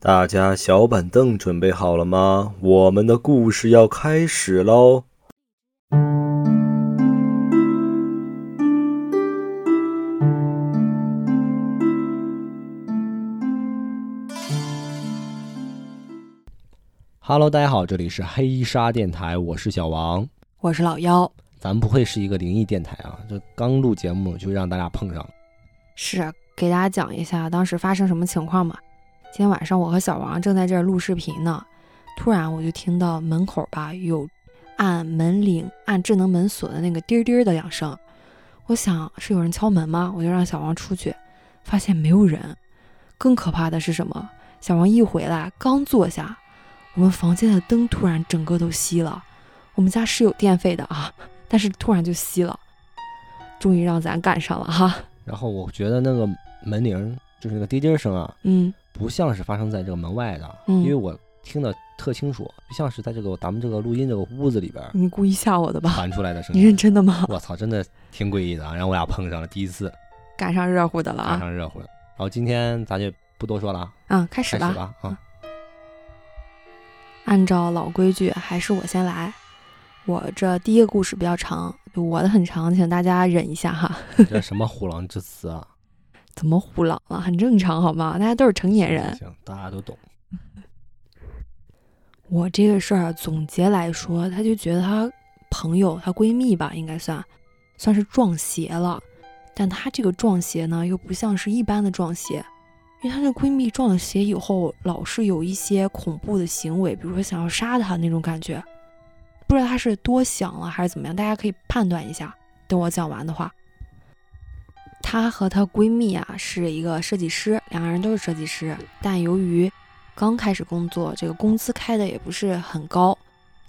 大家小板凳准备好了吗？我们的故事要开始喽！Hello，大家好，这里是黑沙电台，我是小王，我是老妖。咱不会是一个灵异电台啊？这刚录节目就让大家碰上了。是，给大家讲一下当时发生什么情况嘛？今天晚上我和小王正在这儿录视频呢，突然我就听到门口吧有按门铃、按智能门锁的那个滴滴的两声。我想是有人敲门吗？我就让小王出去，发现没有人。更可怕的是什么？小王一回来，刚坐下，我们房间的灯突然整个都熄了。我们家是有电费的啊。但是突然就熄了，终于让咱赶上了哈。然后我觉得那个门铃就是那个滴滴声啊，嗯，不像是发生在这个门外的，因为我听得特清楚，不像是在这个咱们这个录音这个屋子里边。你故意吓我的吧？传出来的声音。你认真的吗？我操，真的挺诡异的，然后我俩碰上了第一次，赶上热乎的了啊！赶上热乎的。然后今天咱就不多说了，嗯，开始吧，啊。按照老规矩，还是我先来。我这第一个故事比较长，我的很长，请大家忍一下哈。这什么虎狼之词啊？怎么虎狼了？很正常好吗？大家都是成年人。行，大家都懂。我这个事儿总结来说，她就觉得她朋友、她闺蜜吧，应该算算是撞邪了。但她这个撞邪呢，又不像是一般的撞邪，因为她这闺蜜撞了邪以后，老是有一些恐怖的行为，比如说想要杀她那种感觉。不知道她是多想了还是怎么样，大家可以判断一下。等我讲完的话，她和她闺蜜啊是一个设计师，两个人都是设计师，但由于刚开始工作，这个工资开的也不是很高，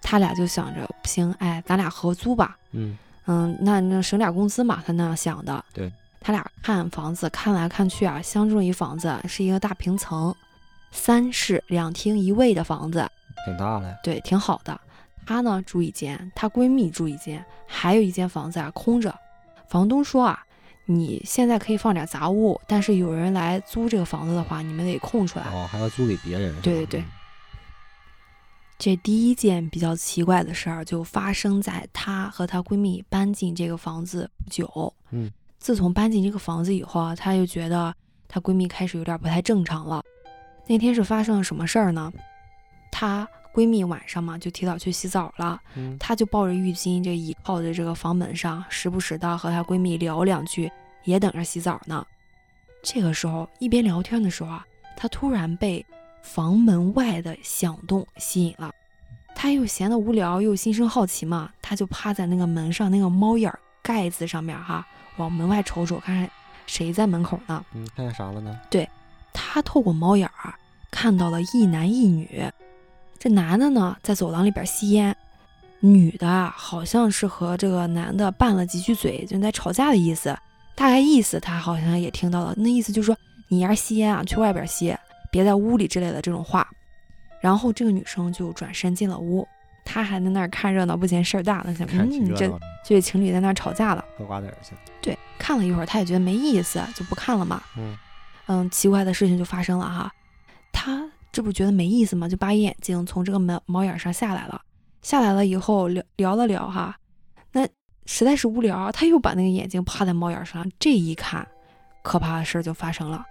他俩就想着不行，哎，咱俩合租吧。嗯嗯，那那省点工资嘛，他那样想的。对，他俩看房子看来看去啊，相中一房子是一个大平层，三室两厅一卫的房子，挺大的。对，挺好的。她呢住一间，她闺蜜住一间，还有一间房子啊空着。房东说啊，你现在可以放点杂物，但是有人来租这个房子的话，你们得空出来。哦，还要租给别人。对对对。这第一件比较奇怪的事儿就发生在她和她闺蜜搬进这个房子不久。嗯。自从搬进这个房子以后啊，她就觉得她闺蜜开始有点不太正常了。那天是发生了什么事儿呢？她。闺蜜晚上嘛就提早去洗澡了，她就抱着浴巾，就倚靠在这个房门上，时不时的和她闺蜜聊两句，也等着洗澡呢。这个时候一边聊天的时候啊，她突然被房门外的响动吸引了，她又闲得无聊，又心生好奇嘛，她就趴在那个门上那个猫眼盖子上面哈，往门外瞅瞅，看看谁在门口呢？嗯，看见啥了呢？对，她透过猫眼儿看到了一男一女。这男的呢，在走廊里边吸烟，女的啊，好像是和这个男的拌了几句嘴，就在吵架的意思。大概意思他好像也听到了，那意思就是说，你要是吸烟啊，去外边吸，别在屋里之类的这种话。然后这个女生就转身进了屋，她还在那儿看热闹，不嫌事儿大呢，想，嗯，这这对情侣在那儿吵架了，嗑瓜子去。对，看了一会儿，她也觉得没意思，就不看了嘛。嗯嗯，奇怪的事情就发生了哈，她。这不觉得没意思吗？就把眼睛从这个门猫眼上下来了。下来了以后聊聊了聊哈，那实在是无聊，他又把那个眼睛趴在猫眼上。这一看，可怕的事就发生了。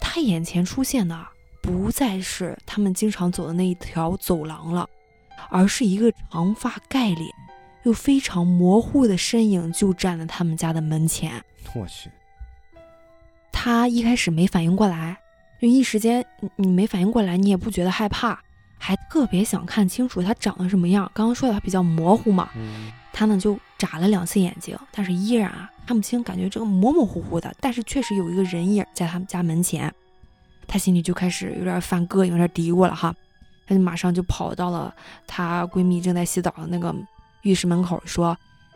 他眼前出现的不再是他们经常走的那一条走廊了，而是一个长发盖脸又非常模糊的身影，就站在他们家的门前。我去！他一开始没反应过来。就一时间，你你没反应过来，你也不觉得害怕，还特别想看清楚他长得什么样。刚刚说的他比较模糊嘛，他呢就眨了两次眼睛，但是依然啊看不清，感觉这个模模糊糊的。但是确实有一个人影在他们家门前，他心里就开始有点犯膈应，有点嘀咕了哈。他就马上就跑到了她闺蜜正在洗澡的那个浴室门口，说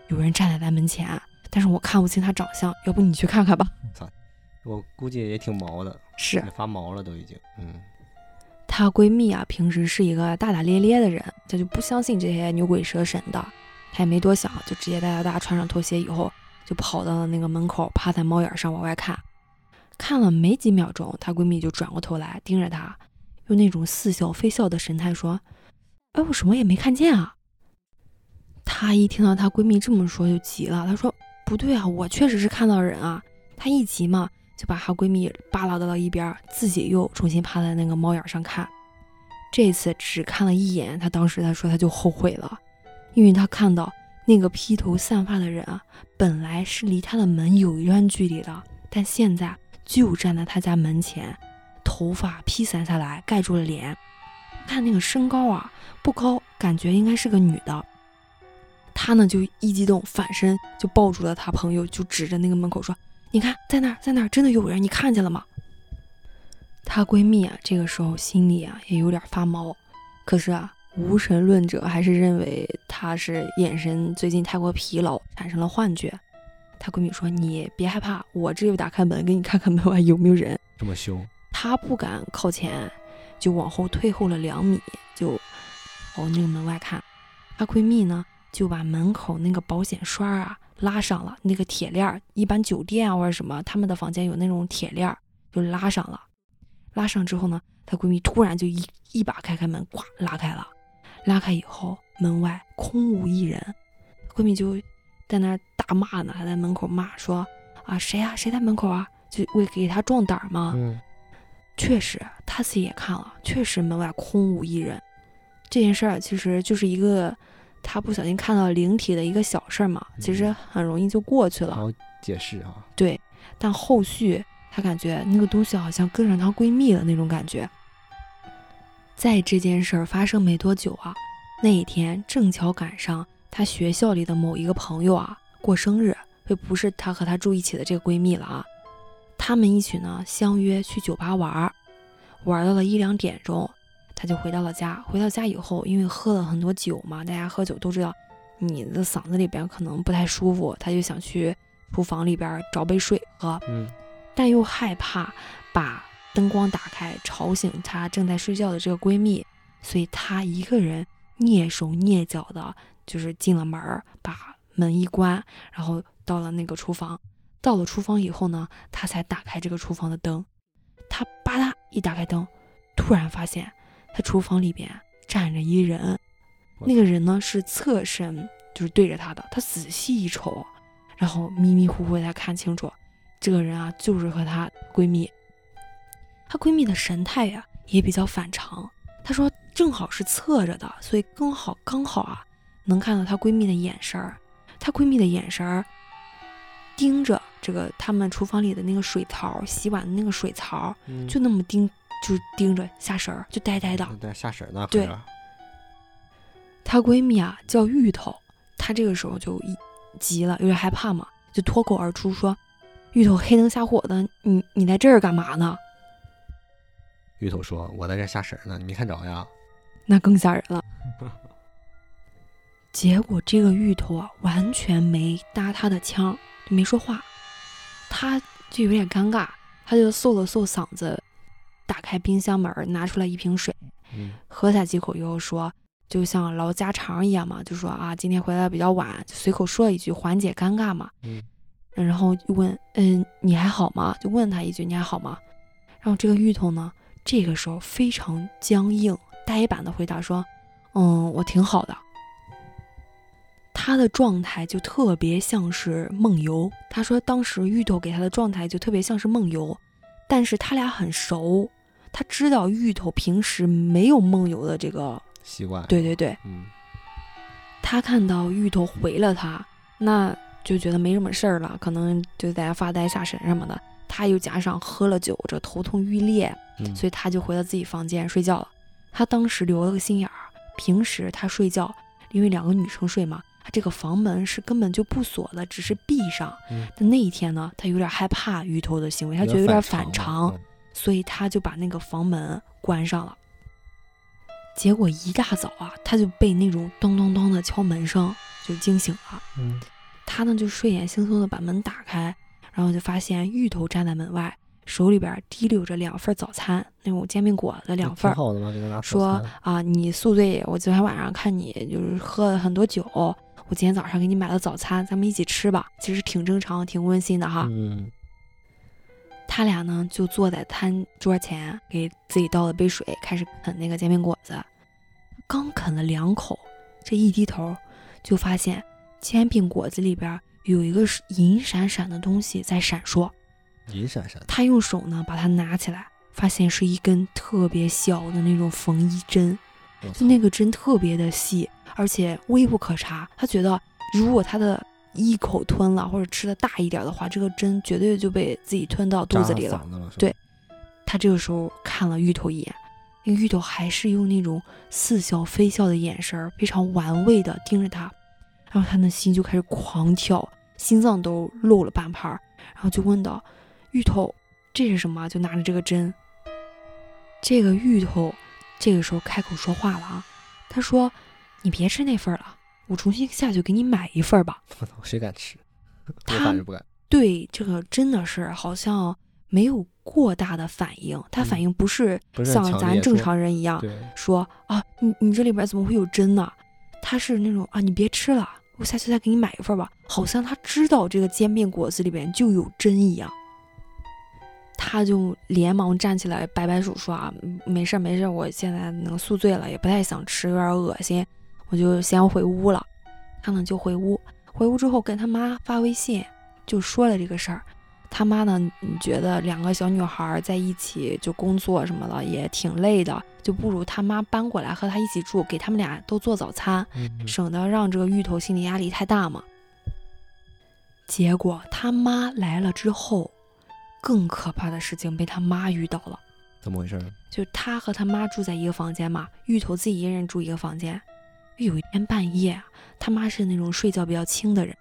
有人站在咱门前，但是我看不清他长相，要不你去看看吧。我估计也挺毛的，是发毛了都已经。嗯，她闺蜜啊，平时是一个大大咧咧的人，她就不相信这些牛鬼蛇神的。她也没多想，就直接带着大家穿上拖鞋以后，就跑到了那个门口，趴在猫眼上往外看。看了没几秒钟，她闺蜜就转过头来盯着她，用那种似笑非笑的神态说：“哎，我什么也没看见啊。”她一听到她闺蜜这么说，就急了。她说：“不对啊，我确实是看到人啊。”她一急嘛，就把她闺蜜扒拉到了一边，自己又重新趴在那个猫眼上看。这次只看了一眼，她当时她说她就后悔了，因为她看到那个披头散发的人啊，本来是离她的门有一段距离的，但现在就站在她家门前，头发披散下来盖住了脸。看那个身高啊，不高，感觉应该是个女的。她呢就一激动，反身就抱住了她朋友，就指着那个门口说：“你看，在那儿，在那儿，真的有人，你看见了吗？”她闺蜜啊，这个时候心里啊也有点发毛，可是啊，无神论者还是认为她是眼神最近太过疲劳，产生了幻觉。她闺蜜说：“你别害怕，我这就打开门给你看看门外有没有人。”这么凶，她不敢靠前，就往后退后了两米，就往那个门外看。她闺蜜呢就把门口那个保险栓啊拉上了，那个铁链儿，一般酒店啊或者什么他们的房间有那种铁链儿，就拉上了。拉上之后呢，她闺蜜突然就一一把开开门，咵拉开了。拉开以后，门外空无一人。闺蜜就在那大骂呢，还在门口骂说：“啊，谁呀？谁在门口啊？就为给她壮胆吗？”嗯，确实，她自己也看了，确实门外空无一人。这件事儿其实就是一个她不小心看到灵体的一个小事儿嘛，其实很容易就过去了。好解释啊。对，但后续。她感觉那个东西好像跟上她闺蜜了那种感觉。在这件事儿发生没多久啊，那一天正巧赶上她学校里的某一个朋友啊过生日，就不是她和她住一起的这个闺蜜了啊。他们一起呢相约去酒吧玩，玩到了一两点钟，她就回到了家。回到家以后，因为喝了很多酒嘛，大家喝酒都知道，你的嗓子里边可能不太舒服，他就想去厨房里边找杯水喝。嗯。但又害怕把灯光打开吵醒她正在睡觉的这个闺蜜，所以她一个人蹑手蹑脚的，就是进了门儿，把门一关，然后到了那个厨房。到了厨房以后呢，她才打开这个厨房的灯。她吧嗒一打开灯，突然发现她厨房里边站着一人，那个人呢是侧身，就是对着她的。她仔细一瞅，然后迷迷糊糊才看清楚。这个人啊，就是和她闺蜜。她闺蜜的神态呀，也比较反常。她说，正好是侧着的，所以刚好刚好啊，能看到她闺蜜的眼神儿。她闺蜜的眼神儿盯着这个他们厨房里的那个水槽，洗碗的那个水槽，就那么盯，就盯着下神儿，就呆呆的。对，下神呢。对。她闺蜜啊，叫芋头。她这个时候就一急了，有点害怕嘛，就脱口而出说。芋头黑灯瞎火的，你你在这儿干嘛呢？芋头说：“我在这下神呢，你没看着呀？”那更吓人了。结果这个芋头啊，完全没搭他的腔，没说话。他就有点尴尬，他就嗽了嗽嗓子，打开冰箱门，拿出来一瓶水，喝下几口以后说：“就像唠家常一样嘛，就说啊，今天回来比较晚，就随口说了一句，缓解尴尬嘛。”嗯然后就问，嗯，你还好吗？就问他一句，你还好吗？然后这个芋头呢，这个时候非常僵硬、呆板的回答说，嗯，我挺好的。他的状态就特别像是梦游。他说当时芋头给他的状态就特别像是梦游，但是他俩很熟，他知道芋头平时没有梦游的这个习惯。对对对，嗯。他看到芋头回了他，那。就觉得没什么事儿了，可能就在家发呆下神什么的。他又加上喝了酒，这头痛欲裂，所以他就回到自己房间睡觉了。他当时留了个心眼儿，平时他睡觉，因为两个女生睡嘛，他这个房门是根本就不锁的，只是闭上。但那一天呢，他有点害怕芋头的行为，他觉得有点反常，所以他就把那个房门关上了。结果一大早啊，他就被那种咚咚咚的敲门声就惊醒了。嗯。他呢就睡眼惺忪的把门打开，然后就发现芋头站在门外，手里边提溜着两份早餐，那种煎饼果子两份。说啊，你宿醉，我昨天晚上看你就是喝了很多酒，我今天早上给你买了早餐，咱们一起吃吧。其实挺正常，挺温馨的哈。嗯。他俩呢就坐在餐桌前，给自己倒了杯水，开始啃那个煎饼果子。刚啃了两口，这一低头就发现煎饼果子里边有一个银闪闪的东西在闪烁。银闪闪。他用手呢把它拿起来，发现是一根特别小的那种缝衣针，就那个针特别的细，而且微不可察。他觉得如果他的一口吞了，或者吃的大一点的话，这个针绝对就被自己吞到肚子里了。对，他这个时候看了芋头一眼，那芋头还是用那种似笑非笑的眼神，非常玩味的盯着他，然后他的心就开始狂跳，心脏都漏了半拍儿，然后就问道：“芋头，这是什么？”就拿着这个针。这个芋头这个时候开口说话了啊，他说：“你别吃那份了。”我重新下去给你买一份吧。我操，谁敢吃？他不敢。对这个真的是好像没有过大的反应，他反应不是像咱正常人一样说啊，你你这里边怎么会有针呢？他是那种啊，你别吃了，我下去再给你买一份吧。好像他知道这个煎饼果子里边就有针一样。他就连忙站起来摆摆手说啊，没事没事，我现在能宿醉了，也不太想吃，有点恶心。我就先回屋了，他呢就回屋，回屋之后跟他妈发微信，就说了这个事儿。他妈呢觉得两个小女孩在一起就工作什么的也挺累的，就不如他妈搬过来和他一起住，给他们俩都做早餐，省得让这个芋头心理压力太大嘛。结果他妈来了之后，更可怕的事情被他妈遇到了。怎么回事？就他和他妈住在一个房间嘛，芋头自己一个人住一个房间。有一天半夜啊，他妈是那种睡觉比较轻的人，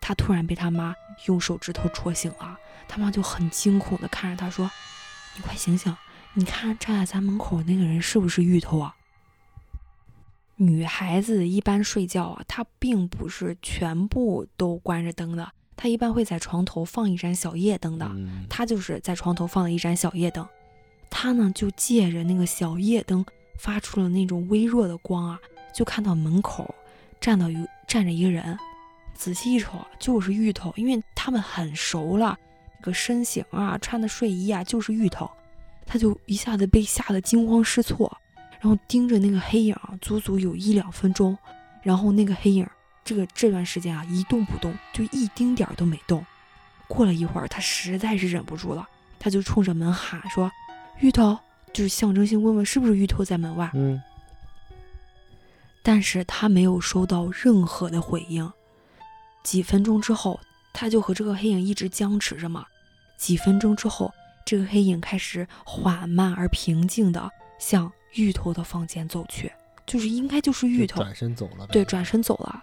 他突然被他妈用手指头戳醒了。他妈就很惊恐的看着他说：“你快醒醒，你看站在咱门口那个人是不是芋头啊？”女孩子一般睡觉啊，她并不是全部都关着灯的，她一般会在床头放一盏小夜灯的。她就是在床头放了一盏小夜灯，她呢就借着那个小夜灯发出了那种微弱的光啊。就看到门口站到一站着一个人，仔细一瞅就是芋头，因为他们很熟了，这个身形啊，穿的睡衣啊就是芋头，他就一下子被吓得惊慌失措，然后盯着那个黑影足足有一两分钟，然后那个黑影这个这段时间啊一动不动，就一丁点儿都没动。过了一会儿，他实在是忍不住了，他就冲着门喊说：“芋头！”就是象征性问问是不是芋头在门外。嗯。但是他没有收到任何的回应。几分钟之后，他就和这个黑影一直僵持着嘛。几分钟之后，这个黑影开始缓慢而平静地向芋头的房间走去，就是应该就是芋头转身走了。对，转身走了。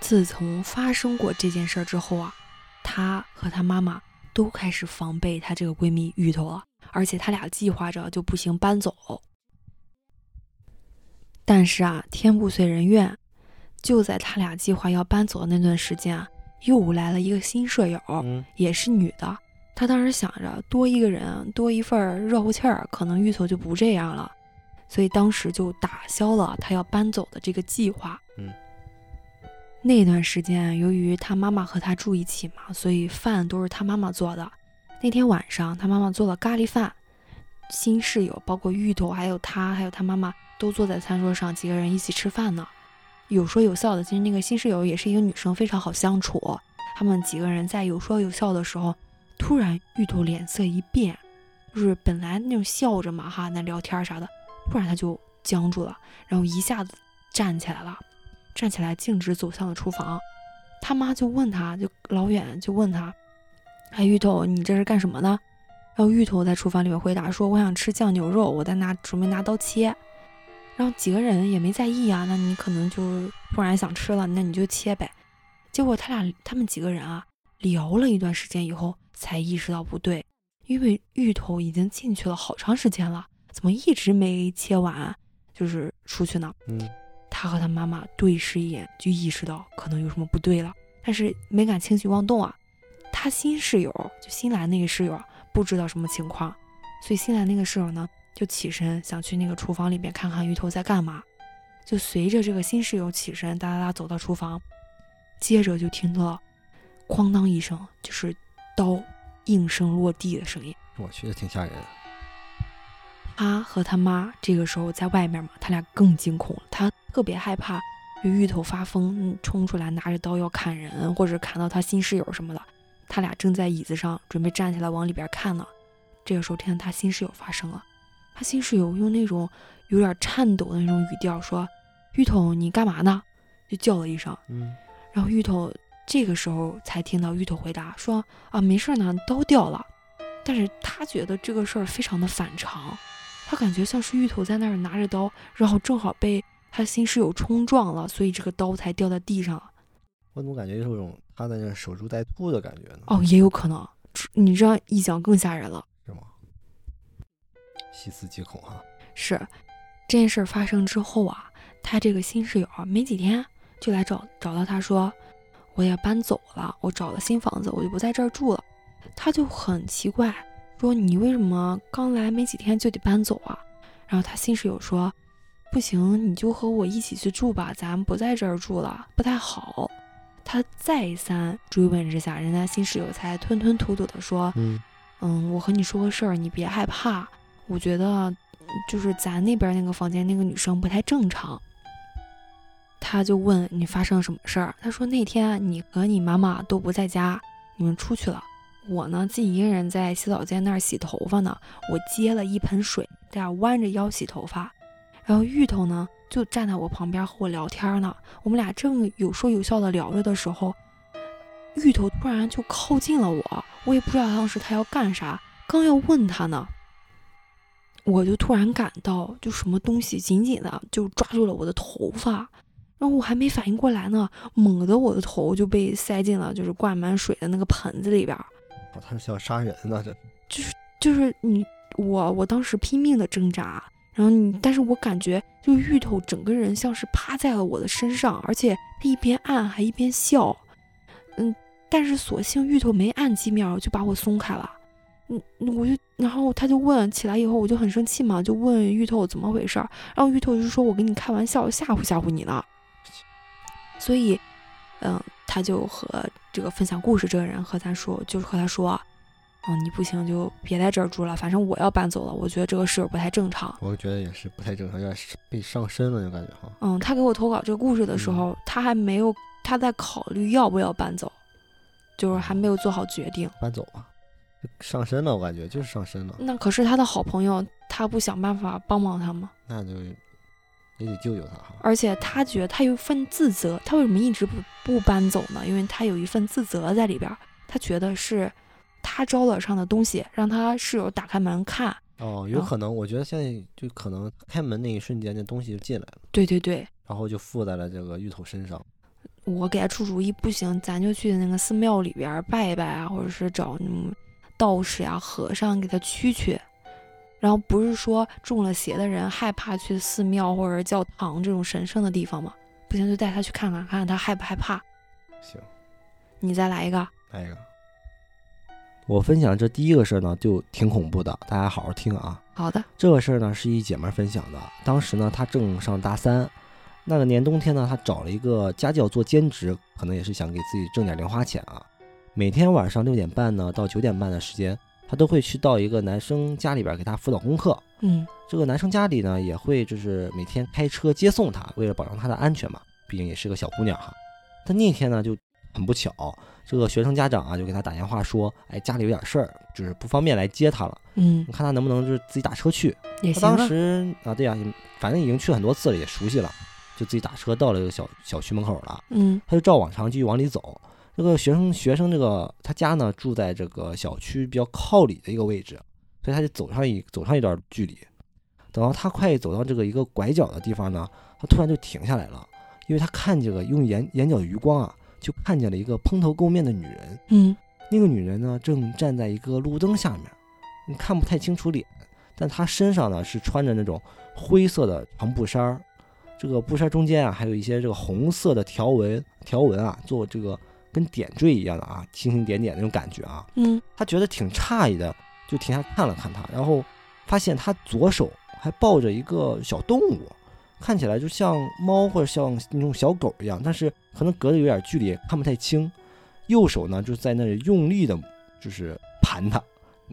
自从发生过这件事之后啊，她和她妈妈都开始防备她这个闺蜜芋头了，而且他俩计划着就不行搬走。但是啊，天不遂人愿，就在他俩计划要搬走的那段时间啊，又来了一个新舍友，也是女的。她当时想着多一个人，多一份热乎气儿，可能芋头就不这样了，所以当时就打消了他要搬走的这个计划。嗯，那段时间，由于他妈妈和他住一起嘛，所以饭都是他妈妈做的。那天晚上，他妈妈做了咖喱饭，新室友包括芋头，还有他，还有他妈妈。都坐在餐桌上，几个人一起吃饭呢，有说有笑的。其实那个新室友也是一个女生，非常好相处。他们几个人在有说有笑的时候，突然芋头脸色一变，就是本来那种笑着嘛哈，那聊天啥的，突然他就僵住了，然后一下子站起来了，站起来径直走向了厨房。他妈就问他，就老远就问他：“哎，芋头，你这是干什么呢？”然后芋头在厨房里面回答说：“我想吃酱牛肉，我在拿准备拿刀切。”然后几个人也没在意啊，那你可能就突然想吃了，那你就切呗。结果他俩他们几个人啊聊了一段时间以后，才意识到不对，因为芋头已经进去了好长时间了，怎么一直没切完，就是出去呢？嗯，他和他妈妈对视一眼，就意识到可能有什么不对了，但是没敢轻举妄动啊。他新室友就新来那个室友不知道什么情况，所以新来那个室友呢。就起身想去那个厨房里面看看芋头在干嘛，就随着这个新室友起身哒哒哒走到厨房，接着就听到，哐当一声，就是刀应声落地的声音。我去，挺吓人。他和他妈这个时候在外面嘛，他俩更惊恐了。他特别害怕，就芋头发疯冲出来拿着刀要砍人，或者砍到他新室友什么的。他俩正在椅子上准备站起来往里边看呢。这个时候，听见他新室友发声了。他新室友用那种有点颤抖的那种语调说：“芋头，你干嘛呢？”就叫了一声。嗯。然后芋头这个时候才听到芋头回答说：“啊，没事呢，刀掉了。”但是他觉得这个事儿非常的反常。他感觉像是芋头在那儿拿着刀，然后正好被他新室友冲撞了，所以这个刀才掉在地上。我怎么感觉有种他在那守株待兔的感觉呢？哦，也有可能。你这样一讲更吓人了，是吗？细思极恐啊！是这件事发生之后啊，他这个新室友没几天就来找找到他说，我也搬走了，我找了新房子，我就不在这儿住了。他就很奇怪。说你为什么刚来没几天就得搬走啊？然后他新室友说，不行，你就和我一起去住吧，咱不在这儿住了，不太好。他再三追问之下，人家新室友才吞吞吐吐的说，嗯嗯，我和你说个事儿，你别害怕。我觉得就是咱那边那个房间那个女生不太正常。他就问你发生了什么事儿？他说那天你和你妈妈都不在家，你们出去了。我呢，自己一个人在洗澡间那儿洗头发呢。我接了一盆水，在那弯着腰洗头发。然后芋头呢，就站在我旁边和我聊天呢。我们俩正有说有笑的聊着的时候，芋头突然就靠近了我。我也不知道当时他要干啥，刚要问他呢，我就突然感到就什么东西紧紧的就抓住了我的头发。然后我还没反应过来呢，猛地我的头就被塞进了就是灌满水的那个盆子里边。他是要杀人呢，这就是就是你我我当时拼命的挣扎，然后你，但是我感觉就芋头整个人像是趴在了我的身上，而且他一边按还一边笑，嗯，但是所幸芋头没按几秒就把我松开了，嗯，我就然后他就问起来以后我就很生气嘛，就问芋头怎么回事儿，然后芋头就说我跟你开玩笑吓唬吓唬你呢，所以，嗯。他就和这个分享故事这个人和他说，就是和他说，嗯，你不行就别在这儿住了，反正我要搬走了。我觉得这个事儿不太正常。我觉得也是不太正常，有点被上身了，就感觉哈。嗯，他给我投稿这个故事的时候，他还没有他在考虑要不要搬走，就是还没有做好决定。搬走吧，上身了，我感觉就是上身了。那可是他的好朋友，他不想办法帮帮他吗？那就。也得救救他哈，而且他觉得他有一份自责，他为什么一直不不搬走呢？因为他有一份自责在里边，他觉得是他招惹上的东西，让他室友打开门看。哦，有可能，我觉得现在就可能开门那一瞬间，那东西就进来了。对对对，然后就附在了这个芋头身上。我给他出主意，不行，咱就去那个寺庙里边拜一拜啊，或者是找那种道士呀、和尚给他驱驱。然后不是说中了邪的人害怕去寺庙或者教堂这种神圣的地方吗？不行就带他去看看，看看他害不害怕。行，你再来一个。来一个。我分享这第一个事儿呢，就挺恐怖的，大家好好听啊。好的。这个事儿呢是一姐妹分享的，当时呢她正上大三，那个年冬天呢她找了一个家教做兼职，可能也是想给自己挣点零花钱啊。每天晚上六点半呢到九点半的时间。她都会去到一个男生家里边给他辅导功课，嗯，这个男生家里呢也会就是每天开车接送她，为了保障她的安全嘛，毕竟也是个小姑娘哈。但那天呢就很不巧，这个学生家长啊就给他打电话说，哎，家里有点事儿，就是不方便来接他了，嗯，你看他能不能就是自己打车去？他当时啊，对呀，反正已经去很多次了，也熟悉了，就自己打车到了这个小小区门口了，嗯，他就照往常继续往里走。这个学生学生这个他家呢住在这个小区比较靠里的一个位置，所以他就走上一走上一段距离。等到他快走到这个一个拐角的地方呢，他突然就停下来了，因为他看这个用眼眼角余光啊，就看见了一个蓬头垢面的女人。嗯，那个女人呢正站在一个路灯下面，你看不太清楚脸，但她身上呢是穿着那种灰色的长布衫儿，这个布衫中间啊还有一些这个红色的条纹条纹啊，做这个。跟点缀一样的啊，星星点点那种感觉啊，嗯，他觉得挺诧异的，就停下看了看他，然后发现她左手还抱着一个小动物，看起来就像猫或者像那种小狗一样，但是可能隔着有点距离看不太清。右手呢就在那里用力的，就是盘它，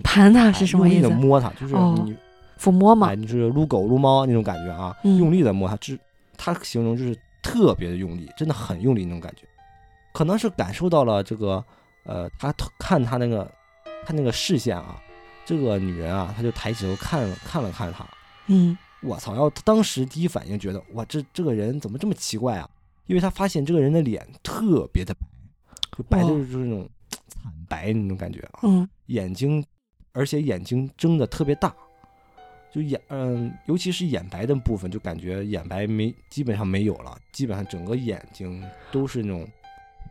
盘它是什么意思？的摸它，就是哦你抚摸嘛哎，，你就是撸狗撸猫那种感觉啊，嗯。用力的摸它，就是他形容就是特别的用力，真的很用力那种感觉，可能是感受到了这个呃，他看他那个他那个视线啊，这个女人啊，她就抬起头看了看了看他，嗯，我操！然后他当时第一反应觉得，哇，这这个人怎么这么奇怪啊？因为他发现这个人的脸特别的白，就白的就是那种惨白那种感觉啊，嗯，眼睛，而且眼睛睁的特别大，就眼嗯，尤其是眼白的部分，就感觉眼白没基本上没有了，基本上整个眼睛都是那种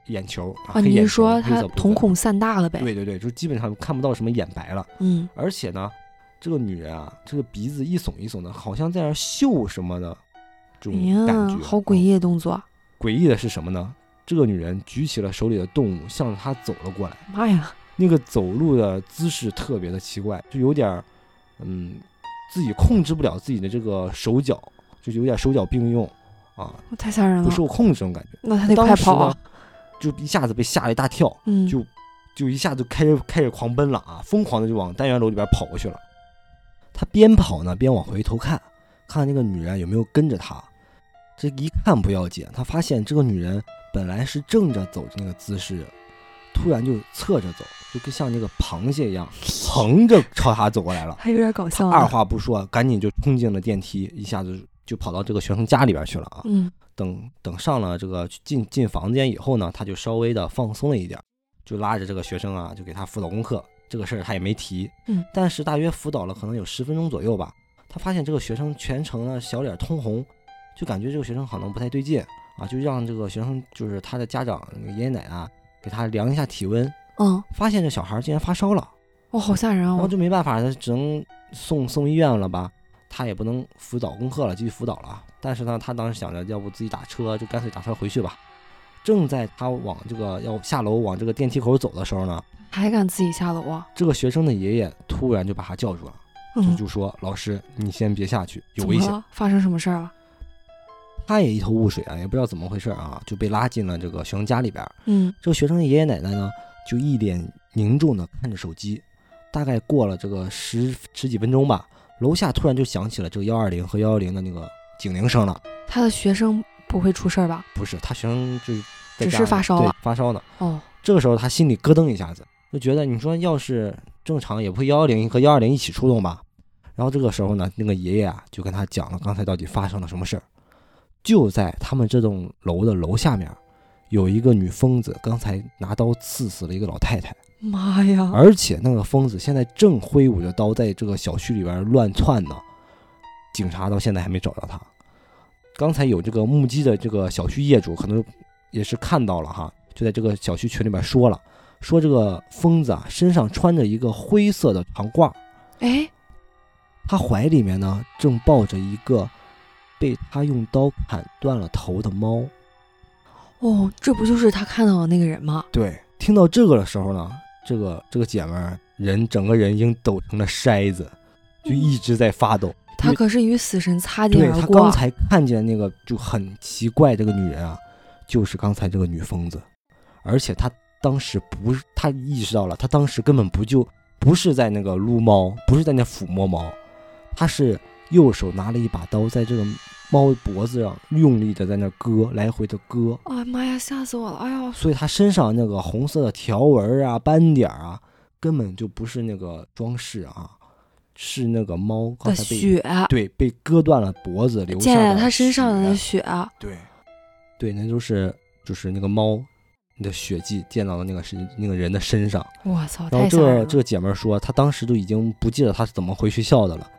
眼球啊，啊，你说它黑色部分瞳孔散大了呗？对对对，就基本上看不到什么眼白了。嗯，而且呢，这个女人啊，这个鼻子一耸一耸的，好像在那儿嗅什么的这哎种感呀，觉。好诡嗯！异的动作！诡异的是什么呢？这个女人举起了手里的动物，向着他走了过来。妈呀，那个走路的姿势特别的奇怪，就有点儿，嗯，自己控制不了自己的这个手脚，就是有点手脚并用啊，太吓人了！不受控制这种感觉。那他得快跑啊！，就一下子被吓了一大跳，嗯，就就一下子开始开始狂奔了啊，疯狂的就往单元楼里边跑过去了。他边跑呢边往回头看，看那个女人有没有跟着他。这一看不要紧，他发现这个女人本来是正着走的那个姿势，突然就侧着走，就跟像那个螃蟹一样横着朝他走过来了。还有点搞笑他二啊。话不说，赶紧就冲进了电梯，一下子就跑到这个学生家里边去了啊。嗯，等等上了这个进进房间以后呢，他就稍微的放松了一点，就拉着这个学生啊，就给他辅导功课。这个事儿他也没提，嗯，但是大约辅导了可能有十分钟左右吧，他发现这个学生全程呢小脸通红，就感觉这个学生可能不太对劲啊，就让这个学生就是他的家长那个爷爷奶奶啊给他量一下体温，嗯，发现这小孩竟然发烧了，哦，好吓人啊然后哦！就没办法，他只能送送医院了吧。他也不能辅导功课了，继续辅导了。但是呢，他当时想着，要不自己打车，就干脆打车回去吧。正在他往这个要下楼往这个电梯口走的时候呢，还敢自己下楼啊？这个学生的爷爷突然就把他叫住了，就说：“老师，你先别下去，有危险。发生什么事儿了？”他也一头雾水啊，也不知道怎么回事啊，就被拉进了这个学生家里边。嗯，这个学生的爷爷奶奶呢，就一脸凝重的看着手机。大概过了这个十十几分钟吧，楼下突然就响起了这个幺二零和幺幺零的那个警铃声了。他的学生不会出事儿吧？不是，他学生就是只是发烧了发烧呢。哦，这个时候他心里咯噔一下子，就觉得你说要是正常也不会幺幺零和幺二零一起出动吧。然后这个时候呢，那个爷爷啊就跟他讲了刚才到底发生了什么事儿。就在他们这栋楼的楼下面，有一个女疯子刚才拿刀刺死了一个老太太。妈呀！而且那个疯子现在正挥舞着刀在这个小区里边乱窜呢，警察到现在还没找到他。刚才有这个目击的这个小区业主可能也是看到了哈，就在这个小区群里边说了，说这个疯子啊身上穿着一个灰色的长褂，哎，他怀里面呢正抱着一个被他用刀砍断了头的猫。哦，这不就是他看到的那个人吗？对，听到这个的时候呢，这个这个姐们儿人整个人已经抖成了筛子，就一直在发抖。他可是与死神擦肩对他而过。刚才看见那个就很奇怪，这个女人啊，就是刚才这个女疯子，而且他当时不是，他意识到了，他当时根本不就不是在那个撸猫，不是在那抚摸猫，他是右手拿了一把刀，在这个猫脖子上用力的在那割，来回的割，哎妈呀，吓死我了！哎呀，所以他身上那个红色的条纹啊、斑点啊，根本就不是那个装饰啊，是那个猫刚的才被血。对被割断了脖子流下溅在的他身上的血，对，对，那就是就是那个猫的血迹溅到了那个是那个人的身上。我操，然后这这个姐们儿说，她当时都已经不记得她是怎么回学校的了，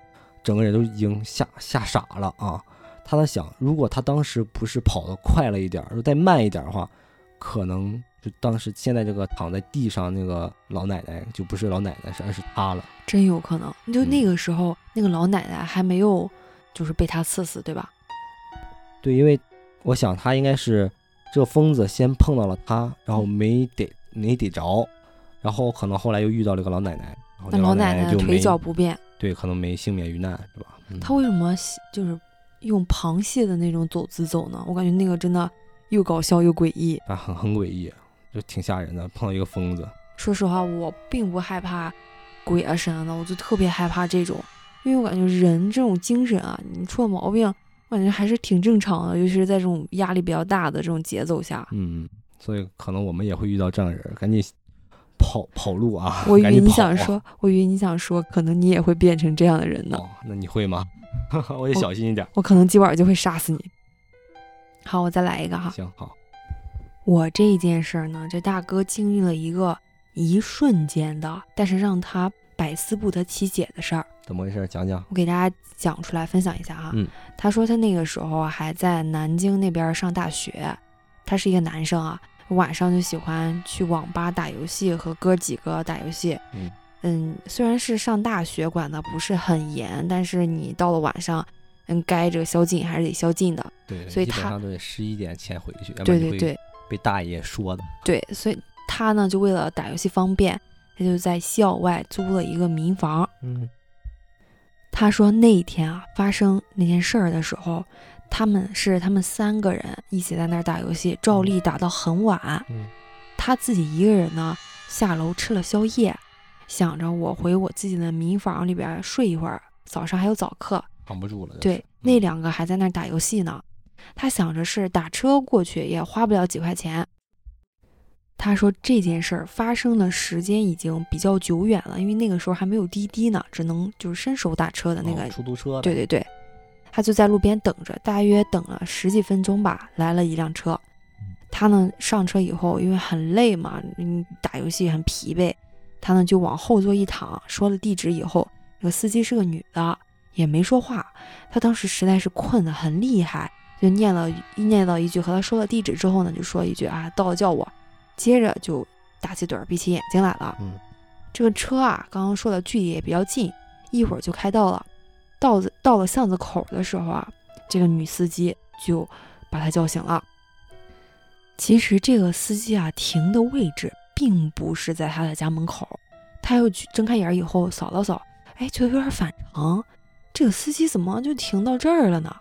整个人都已经吓吓傻了啊！她在想，如果她当时不是跑得快了一点儿，再慢一点儿的话，可能就当时现在这个躺在地上那个老奶奶就不是老奶奶，是而是她了。真有可能，就嗯那个时候，那个老奶奶还没有，就是被他刺死，对吧？对，因为我想她应该是这个疯子先碰到了他，然后没逮没逮着，然后可能后来又遇到了个老奶奶，然后那老奶奶就腿脚不便，对，可能没幸免于难，是吧？嗯她为什么就是用螃蟹的那种走姿走呢？我感觉那个真的又搞笑又诡异。啊，很很诡异，就挺吓人的。碰到一个疯子，说实话，我并不害怕鬼啊神啊的，我就特别害怕这种，因为我感觉人这种精神啊，你出了毛病，我感觉还是挺正常的，尤其是在这种压力比较大的这种节奏下。嗯，所以可能我们也会遇到这样的人，赶紧跑跑路啊！我以为你想说，我以为你想说，可能你也会变成这样的人呢。哦，那你会吗？我得小心一点。我可能今晚就会杀死你。好，我再来一个哈。行好，我这一件事儿呢，这大哥经历了一个一瞬间的，但是让他百思不得其解的事儿。怎么回事？讲讲。我给大家讲出来分享一下哈。嗯他说他那个时候啊还在南京那边上大学，他是一个男生啊，晚上就喜欢去网吧打游戏，和哥几个打游戏。嗯嗯虽然是上大学，管的不是很严，但是你到了晚上，嗯，该这个宵禁还是得宵禁的。对，所以他基本上都得十一点前回去，对对对被大爷说的。对，所以他呢就为了打游戏方便，他就在校外租了一个民房。嗯他说那一天啊，发生那件事儿的时候，他们是他们三个人一起在那儿打游戏，照例打到很晚。嗯他自己一个人呢下楼吃了宵夜，想着我回我自己的民房里边睡一会儿，早上还有早课。扛不住了。对就是，那两个还在那儿打游戏呢。他想着是打车过去也花不了几块钱。他说这件事儿发生的时间已经比较久远了，因为那个时候还没有滴滴呢，只能就是伸手打车的那个哦出租车。对对对，他就在路边等着，大约等了十几分钟吧，来了一辆车。他呢上车以后，因为很累嘛，嗯，打游戏很疲惫，他呢就往后座一躺，说了地址以后，这个司机是个女的，也没说话。他当时实在是困得很厉害，就念了念到一句，和他说了地址之后呢，就说一句啊，到了叫我。接着就打起盹儿，闭起眼睛来了。嗯这个车啊，刚刚说的距离也比较近，一会儿就开到了。到了到了巷子口的时候啊，这个女司机就把他叫醒了。其实这个司机啊停的位置并不是在他的家门口，他又去睁开眼儿以后扫了扫，哎，觉得有点反常，这个司机怎么就停到这儿了呢？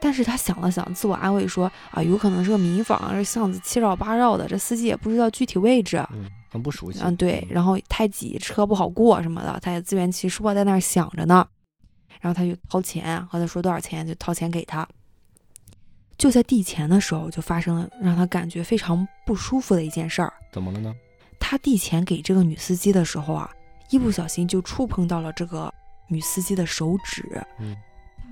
但是他想了想，自我安慰说啊，有可能是个民房，这巷子七绕八绕的，这司机也不知道具体位置。嗯，很不熟悉。嗯，对，然后太挤，车不好过什么的，他也自圆其说，在那儿想着呢。然后他就掏钱，和他说多少钱就掏钱给他。就在递钱的时候，就发生了让他感觉非常不舒服的一件事儿。怎么了呢？他递钱给这个女司机的时候啊，一不小心就触碰到了这个女司机的手指。嗯，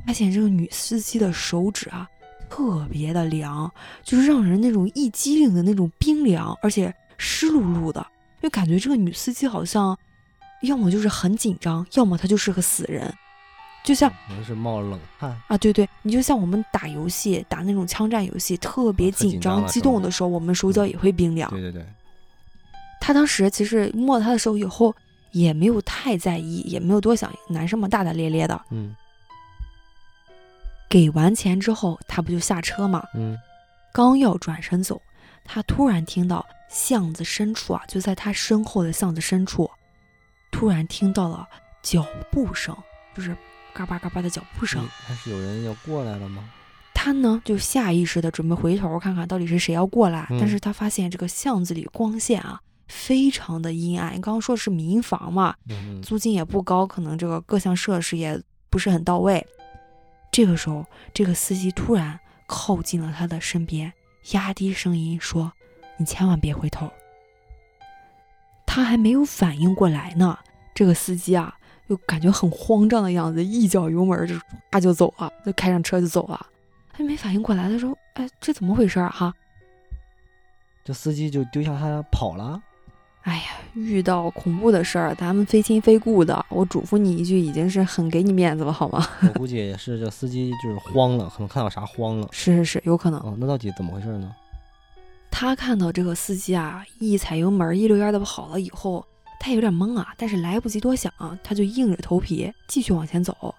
发现这个女司机的手指啊，特别的凉，就是让人那种一激灵的那种冰凉，而且湿漉漉的，就感觉这个女司机好像要么就是很紧张，要么她就是个死人。就像可能是冒冷汗。啊，对对，你就像我们打游戏，打那种枪战游戏，特别紧紧张、激动的时候，我们手脚也会冰凉。对对对，他当时其实摸他的手以后，也没有太在意，也没有多想，男生嘛，大大咧咧的。嗯给完钱之后，他不就下车嘛？嗯刚要转身走，他突然听到巷子深处啊，就在他身后的巷子深处，突然听到了脚步声，就是嘎巴嘎巴的脚步声你。还是有人要过来了吗？他呢就下意识的准备回头看看到底是谁要过来，嗯但是他发现这个巷子里光线啊非常的阴暗。你刚刚说是民房嘛，租金也不高，可能这个各项设施也不是很到位。这个时候，这个司机突然靠近了他的身边，压低声音说：“你千万别回头。”他还没有反应过来呢，这个司机啊，又感觉很慌张的样子，一脚油门就唰就走了，就开上车就走了。他没反应过来，的时候：“哎，这怎么回事啊？哈，这司机就丢下他跑了。哎呀，遇到恐怖的事儿，咱们非亲非故的，我嘱咐你一句，已经是很给你面子了，好吗？我估计也是这司机就是慌了，可能看到啥慌了。是是是，有可能。哦，那到底怎么回事呢？他看到这个司机啊，一踩油门，一溜烟的跑了以后，他有点懵啊，但是来不及多想，他就硬着头皮继续往前走。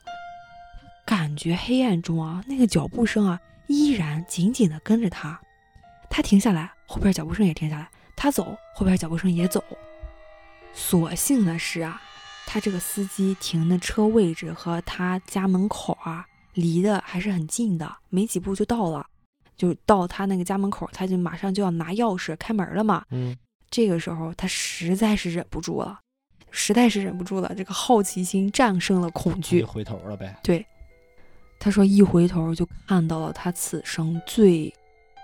感觉黑暗中啊，那个脚步声啊，依然紧紧的跟着他。他停下来，后边脚步声也停下来；他走，后边脚步声也走。所幸的是啊，他这个司机停的车位置和他家门口啊，离得还是很近的，没几步就到了。就到他那个家门口，他就马上就要拿钥匙开门了嘛。嗯这个时候他实在是忍不住了，实在是忍不住了，这个好奇心战胜了恐惧。回头了呗。对，他说一回头就看到了他此生最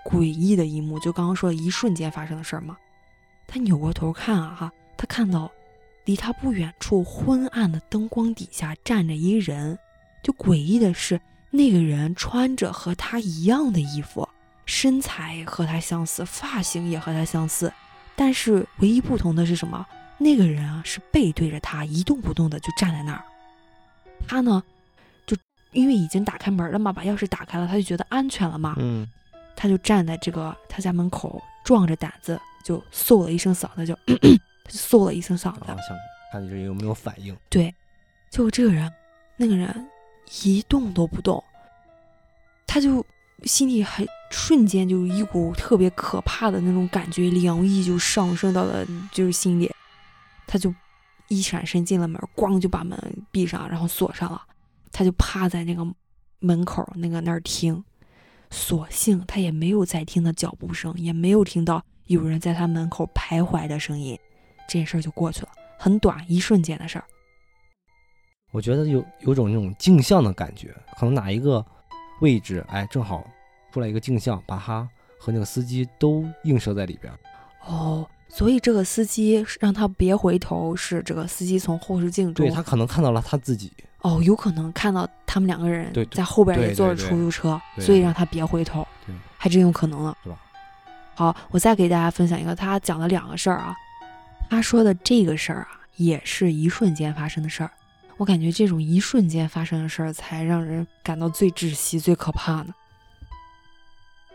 诡异的一幕，就刚刚说的一瞬间发生的事儿嘛。他扭过头看啊哈，他看到离他不远处昏暗的灯光底下站着一人，就诡异的是，那个人穿着和他一样的衣服，身材和他相似，发型也和他相似，但是唯一不同的是什么？那个人啊是背对着他，一动不动的就站在那儿。他呢，就因为已经打开门了嘛，把钥匙打开了，他就觉得安全了嘛，嗯，他就站在这个他家门口，壮着胆子就嗽了一声嗓子，就他 就嗽了一声嗓子。看你这有没有反应。对，结果这个人，那个人一动都不动，他就心里很瞬间就一股特别可怕的那种感觉，凉意就上升到了就是心里，他就一闪身进了门，咣就把门闭上，然后锁上了，他就趴在那个门口那个那儿听，所幸他也没有再听到脚步声，也没有听到有人在他门口徘徊的声音，这件事儿就过去了，很短，一瞬间的事儿。我觉得有有种那种镜像的感觉，可能哪一个位置，哎，正好出来一个镜像，把他和那个司机都映射在里边。哦，所以这个司机让他别回头，是这个司机从后视镜中对他可能看到了他自己，哦，有可能看到他们两个人在后边也坐着出租车，对所以让他别回头，还真有可能了，是吧？好，我再给大家分享一个，他讲了两个事儿啊。他说的这个事儿啊，也是一瞬间发生的事儿。我感觉这种一瞬间发生的事儿，才让人感到最窒息、最可怕呢。